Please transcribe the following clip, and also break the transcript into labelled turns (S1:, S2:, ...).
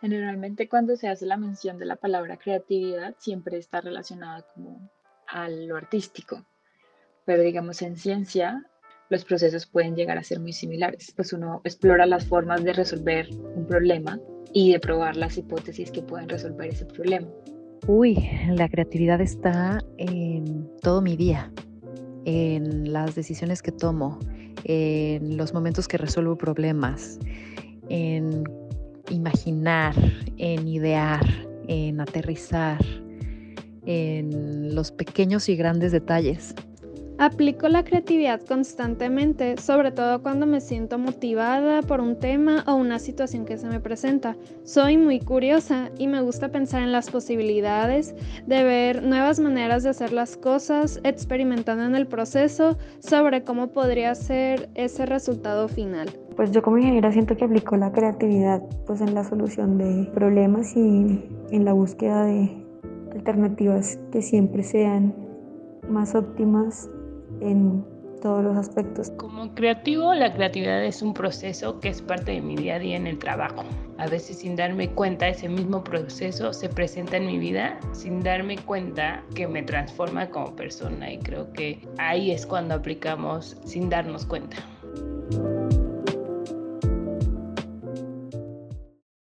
S1: Generalmente cuando se hace la mención de la palabra creatividad siempre está relacionada como a lo artístico, pero digamos en ciencia los procesos pueden llegar a ser muy similares, pues uno explora las formas de resolver un problema y de probar las hipótesis que pueden resolver ese problema.
S2: Uy, la creatividad está en todo mi día, en las decisiones que tomo, en los momentos que resuelvo problemas, en imaginar, en idear, en aterrizar, en los pequeños y grandes detalles.
S3: Aplico la creatividad constantemente, sobre todo cuando me siento motivada por un tema o una situación que se me presenta. Soy muy curiosa y me gusta pensar en las posibilidades, de ver nuevas maneras de hacer las cosas, experimentando en el proceso sobre cómo podría ser ese resultado final.
S4: Pues yo como ingeniera siento que aplico la creatividad pues en la solución de problemas y en la búsqueda de alternativas que siempre sean más óptimas en todos los aspectos.
S5: Como creativo, la creatividad es un proceso que es parte de mi día a día en el trabajo. A veces sin darme cuenta, ese mismo proceso se presenta en mi vida sin darme cuenta que me transforma como persona y creo que ahí es cuando aplicamos sin darnos cuenta.